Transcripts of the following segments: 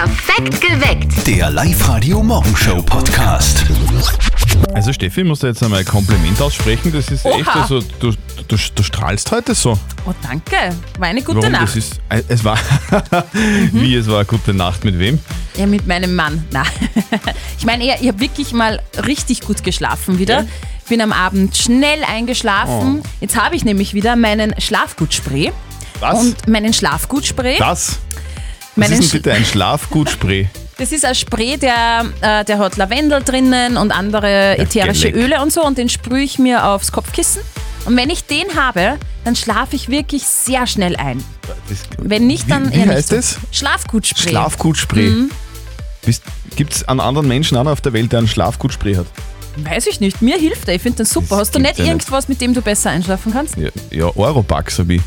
Perfekt geweckt. Der Live-Radio Morgenshow Podcast. Also Steffi, ich muss dir jetzt einmal ein Kompliment aussprechen. Das ist echt, Oha. also du, du, du strahlst heute so. Oh, danke. War eine gute Warum? Nacht. Das ist, äh, es war, wie es war eine gute Nacht mit wem? Ja, mit meinem Mann. Na. Ich meine ich habe wirklich mal richtig gut geschlafen wieder. Ja? Bin am Abend schnell eingeschlafen. Oh. Jetzt habe ich nämlich wieder meinen Schlafgutspray. Was? Und meinen Schlafgutspray. das? Was ist denn bitte ein Schlafgutspray? Das ist ein Spray, der, äh, der hat Lavendel drinnen und andere ätherische geleck. Öle und so und den sprühe ich mir aufs Kopfkissen. Und wenn ich den habe, dann schlafe ich wirklich sehr schnell ein. Das, Wenn nicht, dann wie, wie heißt nicht das? Schlafgutspray. Schlafgutspray. Mhm. Gibt es einen anderen Menschen auch noch auf der Welt, der einen Schlafgutspray hat? Weiß ich nicht, mir hilft er. Ich finde den super. Das Hast du gibt's nicht ja nicht. irgendwas, mit dem du besser einschlafen kannst? Ja, ja Europax habe ich.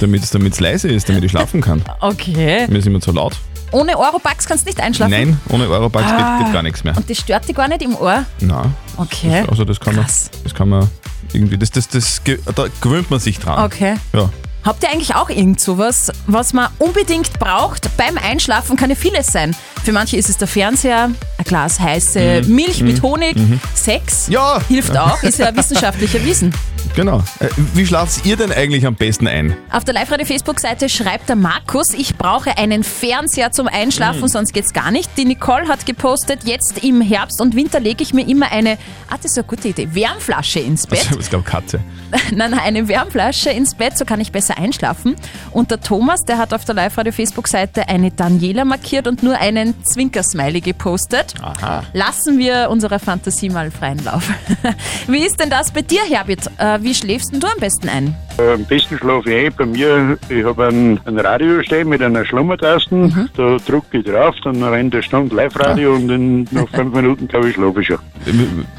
Damit es leise ist, damit ich schlafen kann. Okay. Mir ist immer zu laut. Ohne Eurobucks kannst du nicht einschlafen? Nein, ohne Europax geht, Ah. geht gar nichts mehr. Und das stört dich gar nicht im Ohr? Nein. Okay. Also das kann man, das kann man irgendwie, das, das, das, da gewöhnt man sich dran. Okay. Ja. Habt ihr eigentlich auch irgend sowas, was man unbedingt braucht? Beim Einschlafen kann ja vieles sein. Für manche ist es der Fernseher, ein Glas heiße Milch mit Honig, Sex. Mhm. Ja. Hilft auch, ist ja wissenschaftlich erwiesen. Genau. Äh, Wie schlaft ihr denn eigentlich am besten ein? Auf der Live-Radio-Facebook-Seite schreibt der Markus, ich brauche einen Fernseher zum Einschlafen, Mhm. sonst geht's gar nicht. Die Nicole hat gepostet, jetzt im Herbst und Winter lege ich mir immer eine, ah, das ist eine gute Idee, Wärmflasche ins Bett. Ich glaube Katze. Nein, nein, eine Wärmflasche ins Bett, so kann ich besser einschlafen. Und der Thomas, der hat auf der Live-Radio-Facebook-Seite eine Daniela markiert und nur einen Zwinkersmiley gepostet. Aha. Lassen wir unserer Fantasie mal freien Lauf. Wie ist denn das bei dir, Herbert? Äh, wie schläfst denn du am besten ein? Äh, Am besten schlafe ich ein. Bei mir, ich habe ein, ein Radio stehen mit einer Schlummertasten. Da drücke ich drauf, dann rennt eine Stunde Live-Radio und in, nach fünf Minuten, glaube ich, schlafe ich schon.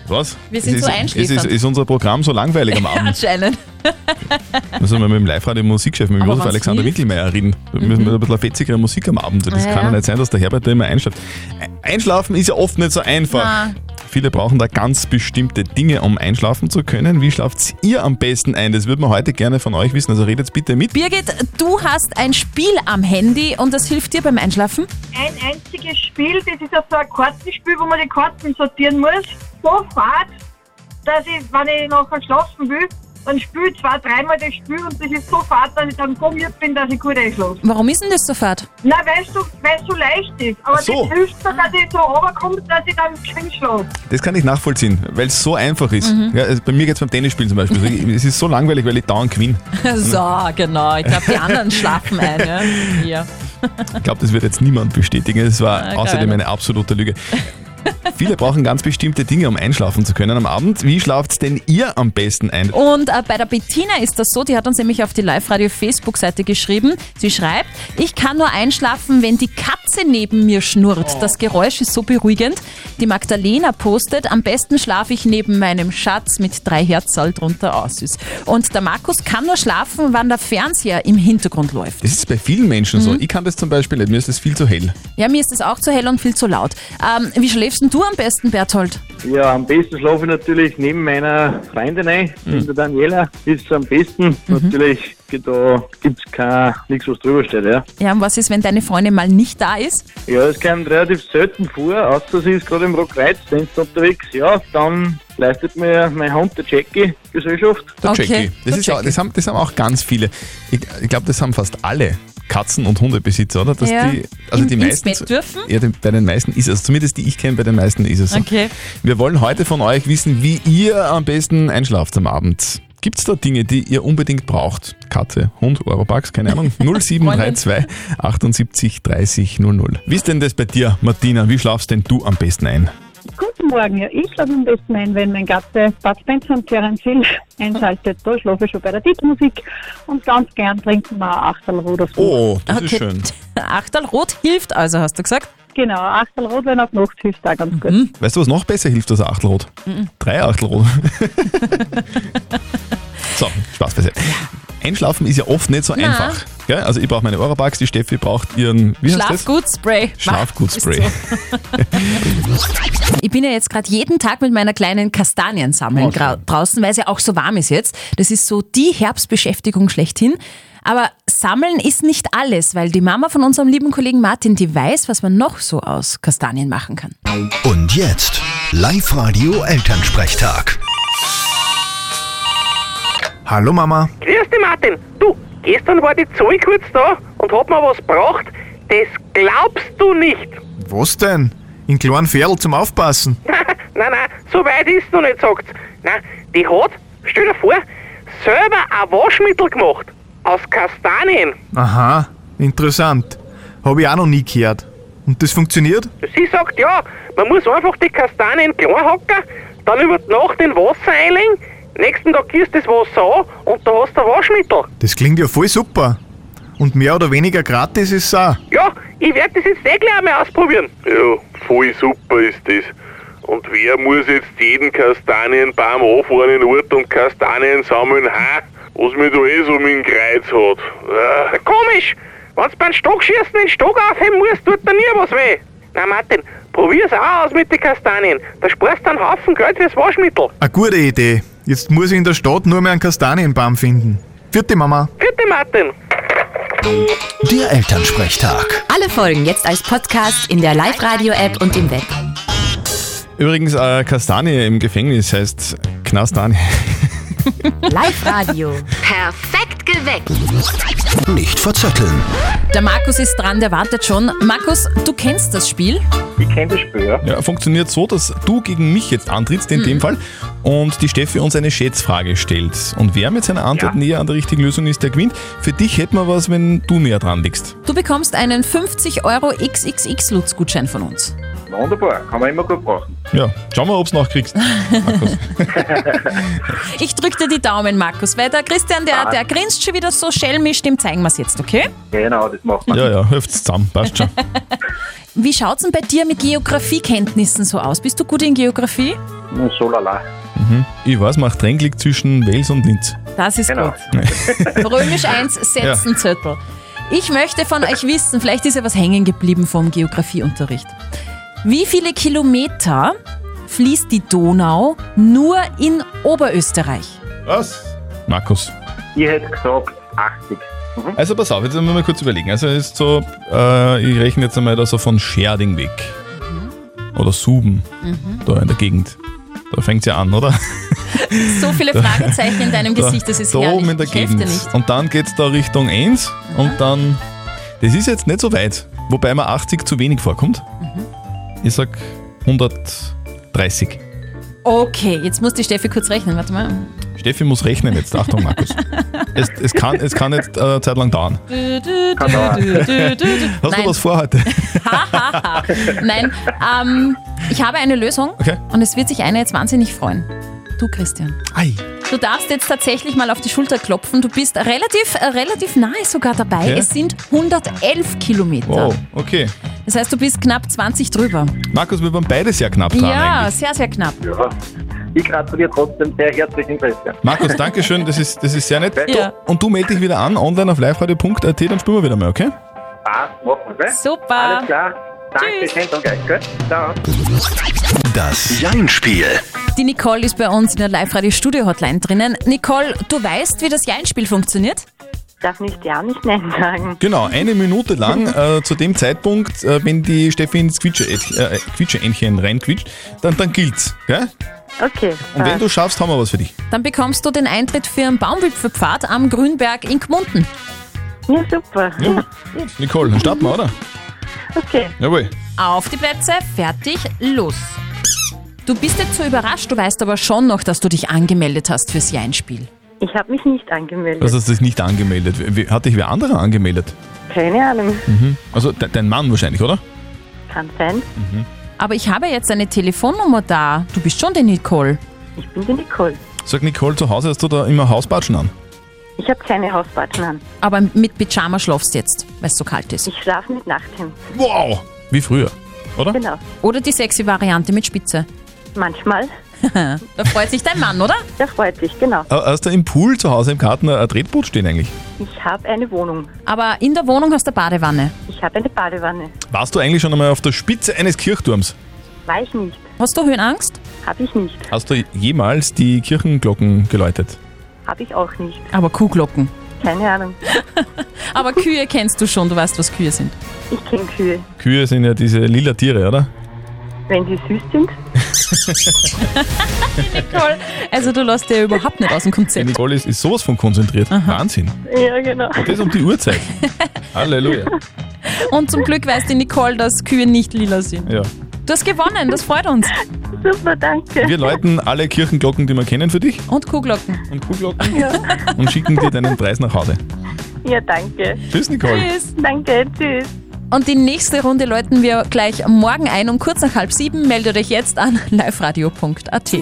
Was? Wir sind es so ist, es ist, einschläfernd. ist unser Programm so langweilig am Abend. Anscheinend. Müssen wir mit dem Live-Radio Musikchef, mit dem Josef Alexander hilft. Winkelmeier reden. Da müssen wir ein bisschen fetzigere Musik am Abend. Das Ja, kann ja ja. nicht sein, dass der Herbert da immer einschläft. Einschlafen ist ja oft nicht so einfach. Na. Viele brauchen da ganz bestimmte Dinge, um einschlafen zu können. Wie schlaft ihr am besten ein? Das würde man heute gerne von euch wissen. Also redet bitte mit. Birgit, du hast ein Spiel am Handy und das hilft dir beim Einschlafen? ein einziges Spiel, das ist ja so ein Kartenspiel, wo man die Karten sortieren muss. So fad, dass ich, wenn ich nachher schlafen will, dann spiele ich zwei, dreimal das Spiel und das ist so fad, dass ich dann so müde bin, dass ich gut einschlafe. Warum ist denn das so fad? Nein, weil es so, weil's so leicht ist. Aber Ach so. das hilft mir, dass ich so runterkomme, dass ich dann schön schlafe. Das kann ich nachvollziehen, weil es so einfach ist. Mhm. Ja, also bei mir geht es beim Tennisspielen zum Beispiel. so. es ist so langweilig, weil ich dauernd gewinne. So, genau. Ich glaube, die anderen schlafen ein. Ja. Hier. Ich glaube, das wird jetzt niemand bestätigen. Es war Ah, außerdem eine absolute Lüge. Viele brauchen ganz bestimmte Dinge, um einschlafen zu können am Abend. Wie schlaft denn ihr am besten ein? Und äh, bei der Bettina ist das so, die hat uns nämlich auf die Live-Radio-Facebook-Seite geschrieben. Sie schreibt, ich kann nur einschlafen, wenn die Katze neben mir schnurrt. Das Geräusch ist so beruhigend. Die Magdalena postet, am besten schlafe ich neben meinem Schatz mit drei Herzal drunter aus. Süß. Und der Markus kann nur schlafen, wann der Fernseher im Hintergrund läuft. Das ist bei vielen Menschen Mhm. so. Ich kann das zum Beispiel nicht. Mir ist das viel zu hell. Ja, mir ist das auch zu hell und viel zu laut. Ähm, wie schläfst denn du am besten, Berthold? Ja, am besten schlafe ich natürlich neben meiner Freundin ein, Mhm. der Daniela. Ist am besten. Natürlich, da gibt es nichts, was drüber steht. Ja, Ja, und was ist, wenn deine Freundin mal nicht da ist? ja es kommt relativ selten vor, außer sie ist gerade im Rockreiz, wenn sie unterwegs. Ja, dann leistet mir mein Hund, der Jackie, Gesellschaft. Der Okay, Jackie. Das, der ist ja, Jackie. das, haben, das haben auch ganz viele. Ich, ich glaube, das haben fast alle Katzen- und Hundebesitzer, oder? Dass Ja. die, also In- die ins meisten, Bett dürfen? Ja, die, bei den meisten ist es. Zumindest die ich kenne, bei den meisten ist es so. Okay. Wir wollen heute von euch wissen, wie ihr am besten einschlaft am Abend. Gibt es da Dinge, die ihr unbedingt braucht? Katze, Hund, Eurobucks, keine Ahnung. 0732 78 30 00. Wie ist denn das bei dir, Martina? Wie schlafst denn du am besten ein? Guten Morgen, ja, ich schlafe am besten ein, wenn mein Gatte Bud Spencer und Terence Hill einschaltet. Da schlafe ich schon bei der Titelmusik und ganz gern trinken wir Achtelrot auf Oh, das Okay. ist schön. Achtel Rot hilft also, hast du gesagt? Genau, Achtelrot, wenn auf Nacht hilft auch ganz gut. Weißt du, was noch besser hilft als ein Achtelrot? Drei Achtelrot. so, Spaß beiseite. Einschlafen ist ja oft nicht so Na. einfach. Gell? Also ich brauche meine Eurobugs, die Steffi braucht ihren, wie? Schlafgutspray. Schlafgutspray. So. Ich bin ja jetzt gerade jeden Tag mit meiner kleinen Kastanien sammeln Okay. grau- draußen, weil es ja auch so warm ist jetzt. Das ist so die Herbstbeschäftigung schlechthin. Aber sammeln ist nicht alles, weil die Mama von unserem lieben Kollegen Martin, die weiß, was man noch so aus Kastanien machen kann. Und jetzt Live-Radio Elternsprechtag. Hallo Mama. Grüß dich, Martin. Du, gestern war die Zoe kurz da und hat mir was gebracht. Das glaubst du nicht. Was denn? In kleinen Pferdl zum Aufpassen. nein, nein, so weit ist noch nicht, sagt's. Nein, die hat, stell dir vor, selber ein Waschmittel gemacht. Aus Kastanien. Aha, interessant. Habe ich auch noch nie gehört. Und das funktioniert? Sie sagt ja, man muss einfach die Kastanien klein hacken, dann über die Nacht in Wasser einlegen, nächsten Tag gießt das Wasser an und da hast du ein Waschmittel. Das klingt ja voll super. Und mehr oder weniger gratis ist es auch. Ja, ich werde das jetzt eh gleich einmal ausprobieren. Ja, voll super ist das. Und wer muss jetzt jeden Kastanienbaum anfahren in Ort und Kastanien sammeln, ha? Was mir da eh so mit dem Kreuz hat. Ah. Komisch, wenn du beim Stockschießen den Stock aufheben musst, tut dir nie was weh. Na Martin, probier's auch aus mit den Kastanien. Da sparst du einen Haufen Geld fürs Waschmittel. Eine gute Idee. Jetzt muss ich in der Stadt nur mehr einen Kastanienbaum finden. Vierte Mama. Vierte Martin. Der Elternsprechtag. Alle Folgen jetzt als Podcast in der Live-Radio-App und im Web. Übrigens, äh, Kastanie im Gefängnis heißt Knastanie. Live-Radio. Perfekt geweckt. Nicht verzetteln. Der Markus ist dran, der wartet schon. Markus, du kennst das Spiel? Ich kenne das Spiel, ja. Ja, funktioniert so, dass du gegen mich jetzt antrittst, in dem Fall, und die Steffi uns eine Schätzfrage stellt. Und wer mit seiner Antwort Ja. näher an der richtigen Lösung ist, der gewinnt. Für dich hätten wir was, wenn du näher dran liegst. Du bekommst einen 50 Euro XXX-Lutz-Gutschein von uns. Wunderbar, kann man immer gut brauchen. Ja, schauen wir, ob du nachkriegst. Markus. Ich drück dir die Daumen, Markus, weil der Christian, der, der grinst schon wieder so schelmisch, dem zeigen wir es jetzt, okay? Genau, das macht man. Ja, ja, hüft's zusammen, passt schon. Wie schaut's denn bei dir mit Geografiekenntnissen so aus? Bist du gut in Geografie? Nur so lala. Ich weiß, macht liegt zwischen Wales und Linz. Das ist Genau. gut. Römisch 1, setzen Zettel. Ich möchte von euch wissen, vielleicht ist ja was hängen geblieben vom Geografieunterricht. Wie viele Kilometer fließt die Donau nur in Oberösterreich? Was? Markus. Ich hätte gesagt 80. Also pass auf, jetzt müssen wir mal kurz überlegen. Also ist so, äh, ich rechne jetzt einmal da so von Scherding weg. Oder Suben, da in der Gegend. Da fängt es ja an, oder? So viele Fragezeichen in deinem Gesicht, das ist da herrlich. oben in der Gegend. nicht. Und dann geht es da Richtung 1 und dann, das ist jetzt nicht so weit, wobei mir 80 zu wenig vorkommt. Mhm. Ich sag 130. Okay, jetzt muss die Steffi kurz rechnen. Warte mal. Steffi muss rechnen jetzt, Achtung Markus. es, es, kann, es kann nicht äh, Zeit lang dauern. Du, du, du. Hast Nein. du was vor heute? Nein, ähm, ich habe eine Lösung Okay. und es wird sich einer jetzt wahnsinnig freuen. Du, Christian. Ei. Du darfst jetzt tatsächlich mal auf die Schulter klopfen. Du bist relativ, äh, relativ nahe sogar dabei. Okay. Es sind 111 Kilometer. Wow, okay. Das heißt, du bist knapp 20 drüber. Markus, wir waren beide sehr knapp dran ja, eigentlich. sehr, sehr knapp. Ja. Ich gratuliere trotzdem sehr herzlichen Christian. Markus, danke schön, das ist, das ist sehr nett. Ja. Und du melde dich wieder an, online auf liveradio.at, dann spielen wir wieder mal, okay? Passt, machen wir, gell? Super. Alles klar. Danke, schön, danke, gell? Ciao. Das Jein-Spiel. Die Nicole ist bei uns in der Live-Radio-Studio-Hotline drinnen. Nicole, du weißt, wie das Jein-Spiel funktioniert? Darf nicht ja, nicht nein sagen. Genau, eine Minute lang äh, zu dem Zeitpunkt, äh, wenn die Steffi ins Quietsche- äh, reinquietscht, dann, dann gilt's. Gell? Okay. Und wenn du schaffst, haben wir was für dich. Dann bekommst du den Eintritt für einen Baumwipfelpfad am Grünberg in Gmunden. ja, super. Ja, gut. Nicole, dann starten wir, oder? Okay. Jawohl. Auf die Plätze, fertig, los. Du bist jetzt so überrascht, du weißt aber schon noch, dass du dich angemeldet hast fürs Jein-Spiel. Ich habe mich nicht angemeldet. Was hast du dich nicht angemeldet? Wie- Hat dich wer anderer angemeldet? Keine Ahnung. Also de dein Mann wahrscheinlich, oder? Kann sein. Aber ich habe jetzt eine Telefonnummer da. Du bist schon die Nicole. Ich bin die Nicole. Sag Nicole, zu Hause hast du da immer Hausbatschen an. Ich habe keine Hausbatschen an. Aber mit Pyjama schlafst jetzt, weil es so kalt ist. Ich schlafe mit Nachthemd. Wow! Wie früher, oder? Genau. Oder die sexy Variante mit Spitze. Manchmal. Da freut sich dein Mann, oder? Der freut sich, genau. Hast du im Pool zu Hause im Garten ein Tretboot stehen eigentlich? Ich habe eine Wohnung. Aber in der Wohnung hast du eine Badewanne. Ich habe eine Badewanne. Warst du eigentlich schon einmal auf der Spitze eines Kirchturms? War ich nicht. Hast du Höhenangst? Habe ich nicht. Hast du jemals die Kirchenglocken geläutet? Habe ich auch nicht. Aber Kuhglocken. Keine Ahnung. Aber Kühe kennst du schon, du weißt, was Kühe sind. Ich kenne Kühe. Kühe sind ja diese lila Tiere, oder? Wenn die süß sind, Nicole, also du lässt dir überhaupt nicht aus dem Die Konzept. Nicole ist, ist sowas von konzentriert. Wahnsinn. ja genau. Und das um die Uhrzeit. Halleluja. Und zum Glück weiß die Nicole, dass Kühe nicht lila sind. Ja. Du hast gewonnen, das freut uns. Super, danke. Wir läuten alle Kirchenglocken, die wir kennen für dich Und Kuhglocken. und Kuhglocken und schicken dir deinen Preis nach Hause. Ja, danke. Tschüss, Nicole. Tschüss. Danke, tschüss. Und die nächste Runde läuten wir gleich morgen ein um kurz nach halb sieben. Meldet euch jetzt an liveradio.at.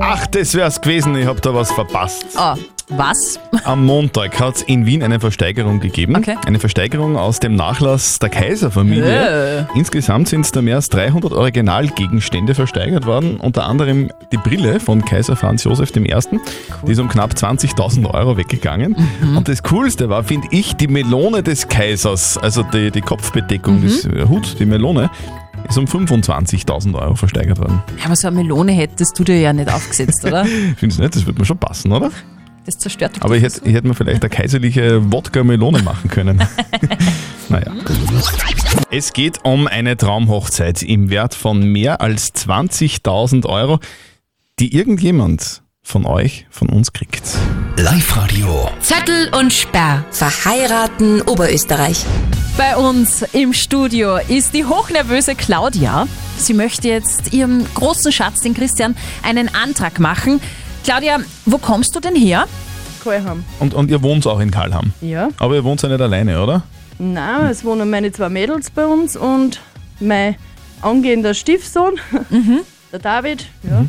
Ach, das wär's gewesen. Ich hab da was verpasst. Oh, was? Am Montag hat es in Wien eine Versteigerung gegeben. Okay. Eine Versteigerung aus dem Nachlass der Kaiserfamilie. Insgesamt sind da mehr als 300 Originalgegenstände versteigert worden. Unter anderem die Brille von Kaiser Franz Josef I. Die ist um knapp 20.000 Euro weggegangen. Und das Coolste war, finde ich, die Melone des Kaisers. Also die, die Kopfbedeckung, das äh, Hut, die Melone. Ist um 25.000 Euro versteigert worden. Aber so eine Melone hättest du dir ja nicht aufgesetzt, oder? Findest du nicht? Das würde mir schon passen, oder? Das zerstört Aber ich hätte, ich hätte mir vielleicht eine kaiserliche Wodka-Melone machen können. naja. Es geht um eine Traumhochzeit im Wert von mehr als 20.000 Euro, die irgendjemand von euch, von uns kriegt. Live-Radio. Zettel und Sperr. Verheiraten Oberösterreich. Bei uns im Studio ist die hochnervöse Claudia. Sie möchte jetzt ihrem großen Schatz, den Christian, einen Antrag machen. Claudia, wo kommst du denn her? Kalham. Und, und ihr wohnt auch in Kalham. Ja. Aber ihr wohnt ja nicht alleine, oder? Nein, es wohnen meine zwei Mädels bei uns und mein angehender Stiefsohn, der David. Ja.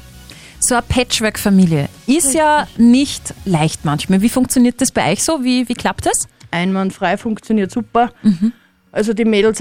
So eine Patchwork-Familie ist ja nicht leicht manchmal. Wie funktioniert das bei euch so? Wie, wie klappt das? Einwandfrei funktioniert super. Also die Mädels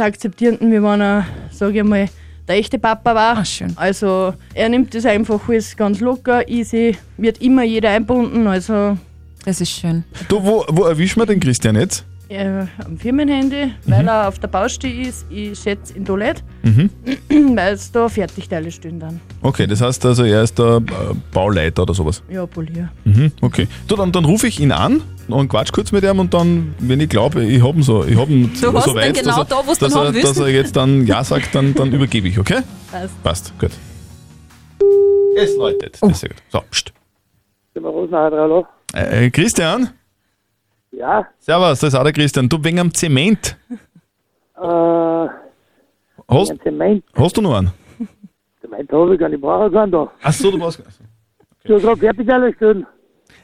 wie wenn er, sage ich mal, der echte Papa war. Ah, schön. Also er nimmt das einfach alles ganz locker, easy, wird immer jeder einbunden. Also Das ist schön. Du, wo, wo erwischen wir den Christian jetzt? äh, am Firmenhandy, weil er auf der Baustelle ist, ich schätze in Toilette, Mhm. weil es da Fertigteile stehen dann. Okay, das heißt also, er ist der äh, Bauleiter oder sowas. Ja, Polier. Mhm, okay. Du, dann, dann rufe ich ihn an und quatsch kurz mit ihm und dann, wenn ich glaube, ich habe ihn so, ich hab ihn Du hast so ihn weit, genau dass, er, da, wo's du dass, ihn er, dass er jetzt dann Ja sagt, dann, dann übergebe ich, okay? Passt. Passt, gut. Es läutet. Oh. Das ist sehr gut. So, pst. Hallo? Äh, Christian? Ja, Servus, das ist auch der Christian. Du wegen am Zement. äh, Hast, ein Zement, hast du noch einen? Zement habe ich gar nicht brauchen können da. Ach so, du brauchst. Ich habe gerade Fertigteile stehen.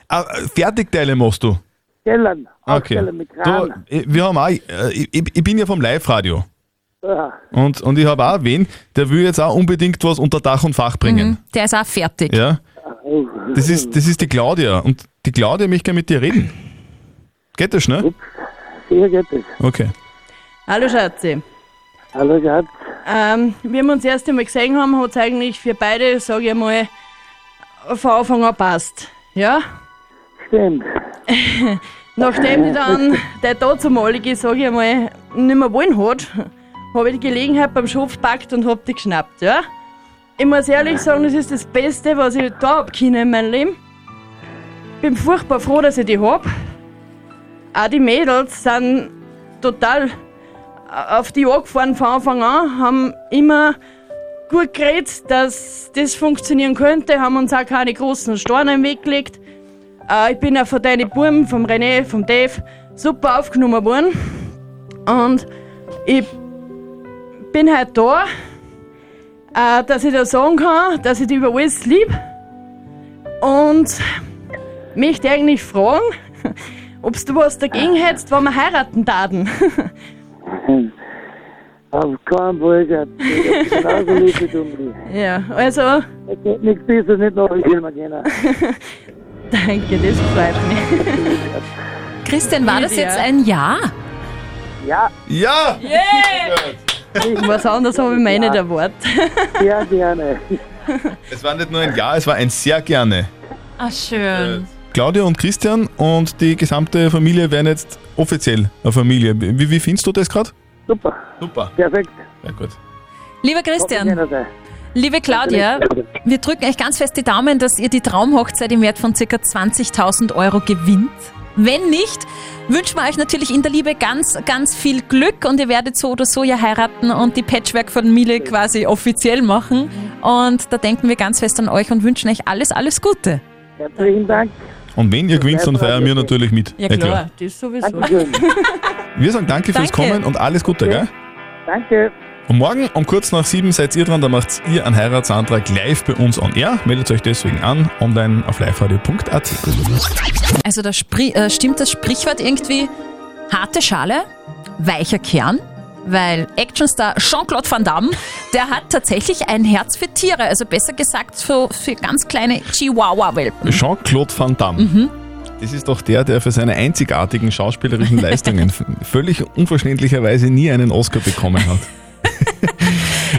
Ah, Fertigteile machst du. Stellen, Okay. aufstellen mit Du, Kran. wir haben auch, äh, ich, ich bin ja vom Live-Radio. Ja, Und, und ich habe auch wen, der will jetzt auch unbedingt was unter Dach und Fach bringen. Mhm. Der ist auch fertig. Ja. oh, Das ist, das ist die Claudia. Und die Claudia möchte gerne mit dir reden. Geht das schnell? sicher geht das. Okay. Hallo Schatzi. Hallo, Schatz. Ähm, wie wir uns das erste Mal gesehen haben, hat es eigentlich für beide, sage ich mal, von Anfang an passt. Ja? Stimmt. Nachdem die dann der dazumalige, sage ich mal, nicht mehr wollen hat, habe ich die Gelegenheit beim Schopf gepackt und hab die geschnappt, ja? Ich muss ehrlich sagen, das ist das Beste, was ich da hab können in meinem Leben. Bin furchtbar froh, dass ich die hab. Auch die Mädels sind total auf die angefahren von Anfang an, haben immer gut geredet, dass das funktionieren könnte, haben uns auch keine großen Steine im Weg gelegt. Äh, ich bin auch von deinen Buben, vom René, vom Dave, super aufgenommen worden. Und ich bin heute da, äh, dass ich dir sagen kann, dass ich dich über alles lieb. Und möchte eigentlich fragen, ob du was dagegen hättest, wenn wir heiraten taten. Auf keinen Fall, Schatz. Ich genauso lieb wie du mich. ja, also, Es geht nichts Besseres, nicht noch ich mir gerne. Danke, das freut mich. Christian, war das jetzt ein Ja? Ja, Ja! Was anderes habe ich mir nicht erwartet. sehr gerne. Es war nicht nur ein Ja, es war ein sehr gerne. Ah, schön. Claudia und Christian und die gesamte Familie werden jetzt offiziell eine Familie. Wie, wie findest du das gerade? Super, Super. perfekt. Ja, gut. Lieber Christian. Liebe Claudia, wir drücken euch ganz fest die Daumen, dass ihr die Traumhochzeit im Wert von ca. 20.000 Euro gewinnt. Wenn nicht, wünschen wir euch natürlich in der Liebe ganz, ganz viel Glück und ihr werdet so oder so ja heiraten und die Patchwork-Familie quasi offiziell machen. Und da denken wir ganz fest an euch und wünschen euch alles, alles Gute. Herzlichen Dank. Und wenn ihr gewinnt, dann feiern wir natürlich mit. Ja klar, das sowieso. Wir sagen danke fürs Danke. Kommen und alles Gute, gell? Danke. Und morgen um kurz nach sieben seid ihr dran, da macht ihr einen Heiratsantrag live bei uns on air. Meldet euch deswegen an, online auf liveradio.at. Also da äh, stimmt das Sprichwort irgendwie harte Schale, weicher Kern? Weil Actionstar Jean-Claude Van Damme, der hat tatsächlich ein Herz für Tiere, also besser gesagt für, für ganz kleine Chihuahua-Welpen. Jean-Claude Van Damme. Mhm. Das ist doch der, der für seine einzigartigen schauspielerischen Leistungen völlig unverständlicherweise nie einen Oscar bekommen hat.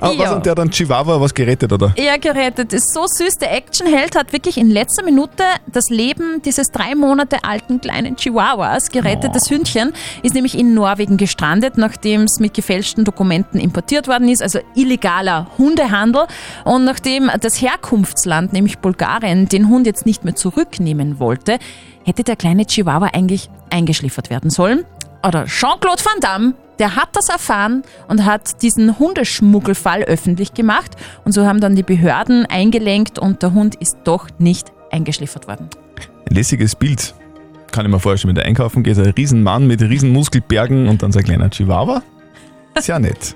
Aber was Ja. hat der dann Chihuahua was gerettet, oder? Er gerettet ist so süß. Der Actionheld hat wirklich in letzter Minute das Leben dieses drei Monate alten kleinen Chihuahuas gerettet. Das Hündchen ist nämlich in Norwegen gestrandet, nachdem es mit gefälschten Dokumenten importiert worden ist, also illegaler Hundehandel. Und nachdem das Herkunftsland, nämlich Bulgarien, den Hund jetzt nicht mehr zurücknehmen wollte, hätte der kleine Chihuahua eigentlich eingeschliffert werden sollen. Oder Jean-Claude Van Damme, der hat das erfahren und hat diesen Hundeschmuggelfall öffentlich gemacht. Und so haben dann die Behörden eingelenkt und der Hund ist doch nicht eingeschliffert worden. Ein lässiges Bild. Kann ich mir vorstellen, wenn du einkaufen gehst, ein Riesenmann mit Riesenmuskelbergen und dann so ein kleiner Chihuahua. Sehr nett.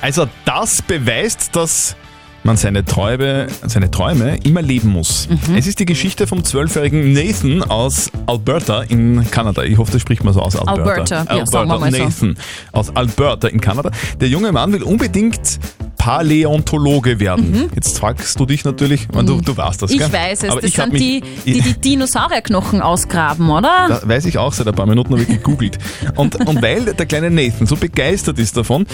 Also das beweist, dass man seine Träume, seine Träume immer leben muss. Es ist die Geschichte vom zwölfjährigen Nathan aus Alberta in Kanada. Ich hoffe, das spricht man so aus. Alberta. Alberta, ja, sagen wir mal so. Nathan aus Alberta in Kanada. Der junge Mann will unbedingt Paläontologe werden. Jetzt fragst du dich natürlich, man, du, du weißt das, Mhm. ich gell? weiß es, Aber das sind die, die die Dinosaurierknochen ausgraben, oder? da weiß ich auch seit ein paar Minuten, habe ich gegoogelt. Und, und weil der kleine Nathan so begeistert ist davon,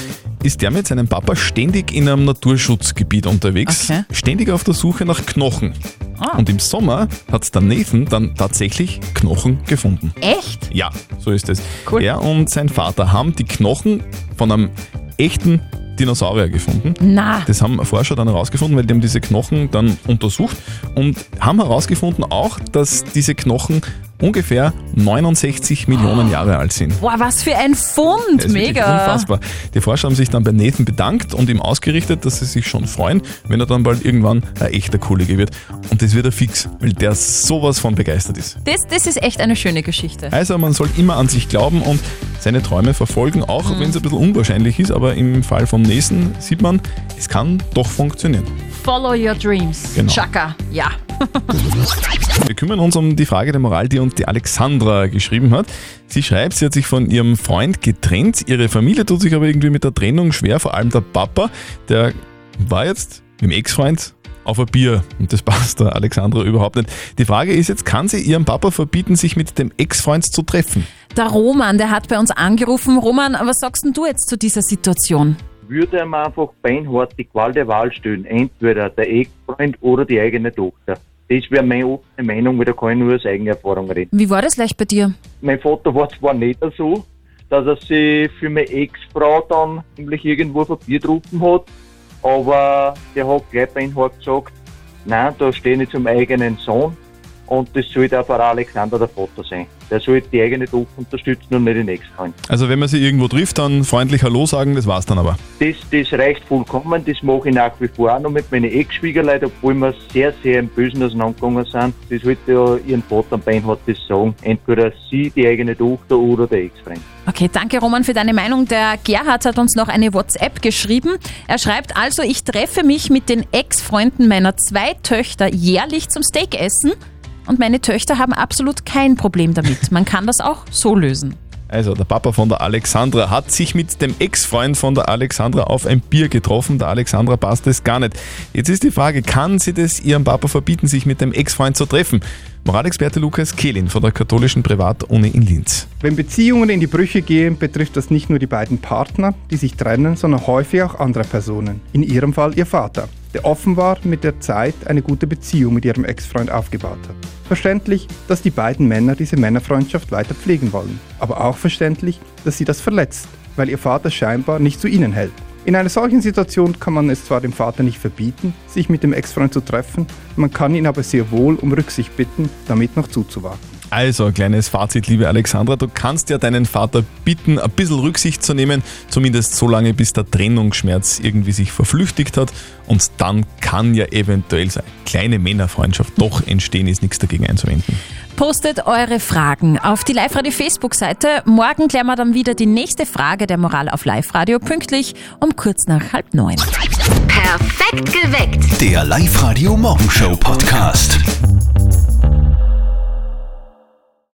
ist der mit seinem Papa ständig in einem Naturschutzgebiet unterwegs, Okay. ständig auf der Suche nach Knochen. Ah. Und im Sommer hat der Nathan dann tatsächlich Knochen gefunden. Echt? Ja, so ist es. Cool. Er und sein Vater haben die Knochen von einem echten Dinosaurier gefunden. Na. Das haben Forscher dann herausgefunden, weil die haben diese Knochen dann untersucht und haben herausgefunden auch, dass diese Knochen ungefähr 69 Millionen Jahre alt sind. Boah, was für ein Fund, Das mega. Unfassbar. Die Forscher haben sich dann bei Nathan bedankt und ihm ausgerichtet, dass sie sich schon freuen, wenn er dann bald irgendwann ein echter Kollege wird. Und das wird er fix, weil der sowas von begeistert ist. Das, das ist echt eine schöne Geschichte. Also man soll immer an sich glauben und seine Träume verfolgen, auch Mhm. wenn es ein bisschen unwahrscheinlich ist, aber im Fall vom Nathan sieht man, es kann doch funktionieren. Follow your dreams. Genau. Chaka, ja. Wir kümmern uns um die Frage der Moral, die uns die Alexandra geschrieben hat. Sie schreibt, sie hat sich von ihrem Freund getrennt. Ihre Familie tut sich aber irgendwie mit der Trennung schwer, vor allem der Papa. Der war jetzt mit dem Ex-Freund auf ein Bier und das passt der Alexandra überhaupt nicht. Die Frage ist jetzt, kann sie ihrem Papa verbieten, sich mit dem Ex-Freund zu treffen? Der Roman, der hat bei uns angerufen. Roman, was sagst denn du jetzt zu dieser Situation? würde ihm einfach beinhart die Qual der Wahl stellen. Entweder der Ex-Freund oder die eigene Tochter. Das wäre meine offene Meinung, weil da kann ich nur aus eigener Erfahrung reden. Wie war das leicht bei dir? Mein Vater war zwar nicht so, dass er sich für meine Ex-Frau dann nämlich irgendwo Bier getroffen hat, aber der hat gleich beinhart gesagt, nein, da stehe ich zum eigenen Sohn und das sollte auch für Alexander der Vater sein. Der sollte die eigene Tochter unterstützen und nicht den Ex-Freund. Also wenn man sie irgendwo trifft, dann freundlich Hallo sagen, das war's dann aber. Das, das reicht vollkommen, das mache ich nach wie vor auch noch mit meinen Ex-Schwiegerleuten, obwohl wir sehr, sehr im Bösen auseinandergegangen sind. Das wollte ja ihren Vater Beinhard das sagen. Entweder sie, die eigene Tochter oder der Ex-Freund. Okay, danke Roman für deine Meinung. Der Gerhard hat uns noch eine WhatsApp geschrieben. Er schreibt also, ich treffe mich mit den Ex-Freunden meiner zwei Töchter jährlich zum Steakessen und meine Töchter haben absolut kein Problem damit. Man kann das auch so lösen. Also der Papa von der Alexandra hat sich mit dem Ex-Freund von der Alexandra auf ein Bier getroffen. Der Alexandra passt es gar nicht. Jetzt ist die Frage, kann sie das ihrem Papa verbieten, sich mit dem Ex-Freund zu treffen? Moralexperte Lukas Kehlin von der katholischen Privatuni in Linz. Wenn Beziehungen in die Brüche gehen, betrifft das nicht nur die beiden Partner, die sich trennen, sondern häufig auch andere Personen. In ihrem Fall ihr Vater, der offenbar mit der Zeit eine gute Beziehung mit ihrem Ex-Freund aufgebaut hat. Verständlich, dass die beiden Männer diese Männerfreundschaft weiter pflegen wollen. Aber auch verständlich, dass sie das verletzt, weil ihr Vater scheinbar nicht zu ihnen hält. In einer solchen Situation kann man es zwar dem Vater nicht verbieten, sich mit dem Ex-Freund zu treffen, man kann ihn aber sehr wohl um Rücksicht bitten, damit noch zuzuwarten. Also, ein kleines Fazit, liebe Alexandra. Du kannst ja deinen Vater bitten, ein bisschen Rücksicht zu nehmen, zumindest so lange, bis der Trennungsschmerz irgendwie sich verflüchtigt hat. Und dann kann ja eventuell so eine kleine Männerfreundschaft doch entstehen, ist nichts dagegen einzuwenden. Postet eure Fragen auf die Live-Radio Facebook-Seite. Morgen klären wir dann wieder die nächste Frage der Moral auf Live-Radio pünktlich um kurz nach halb neun. Perfekt geweckt. Der Live-Radio Morgenshow Podcast.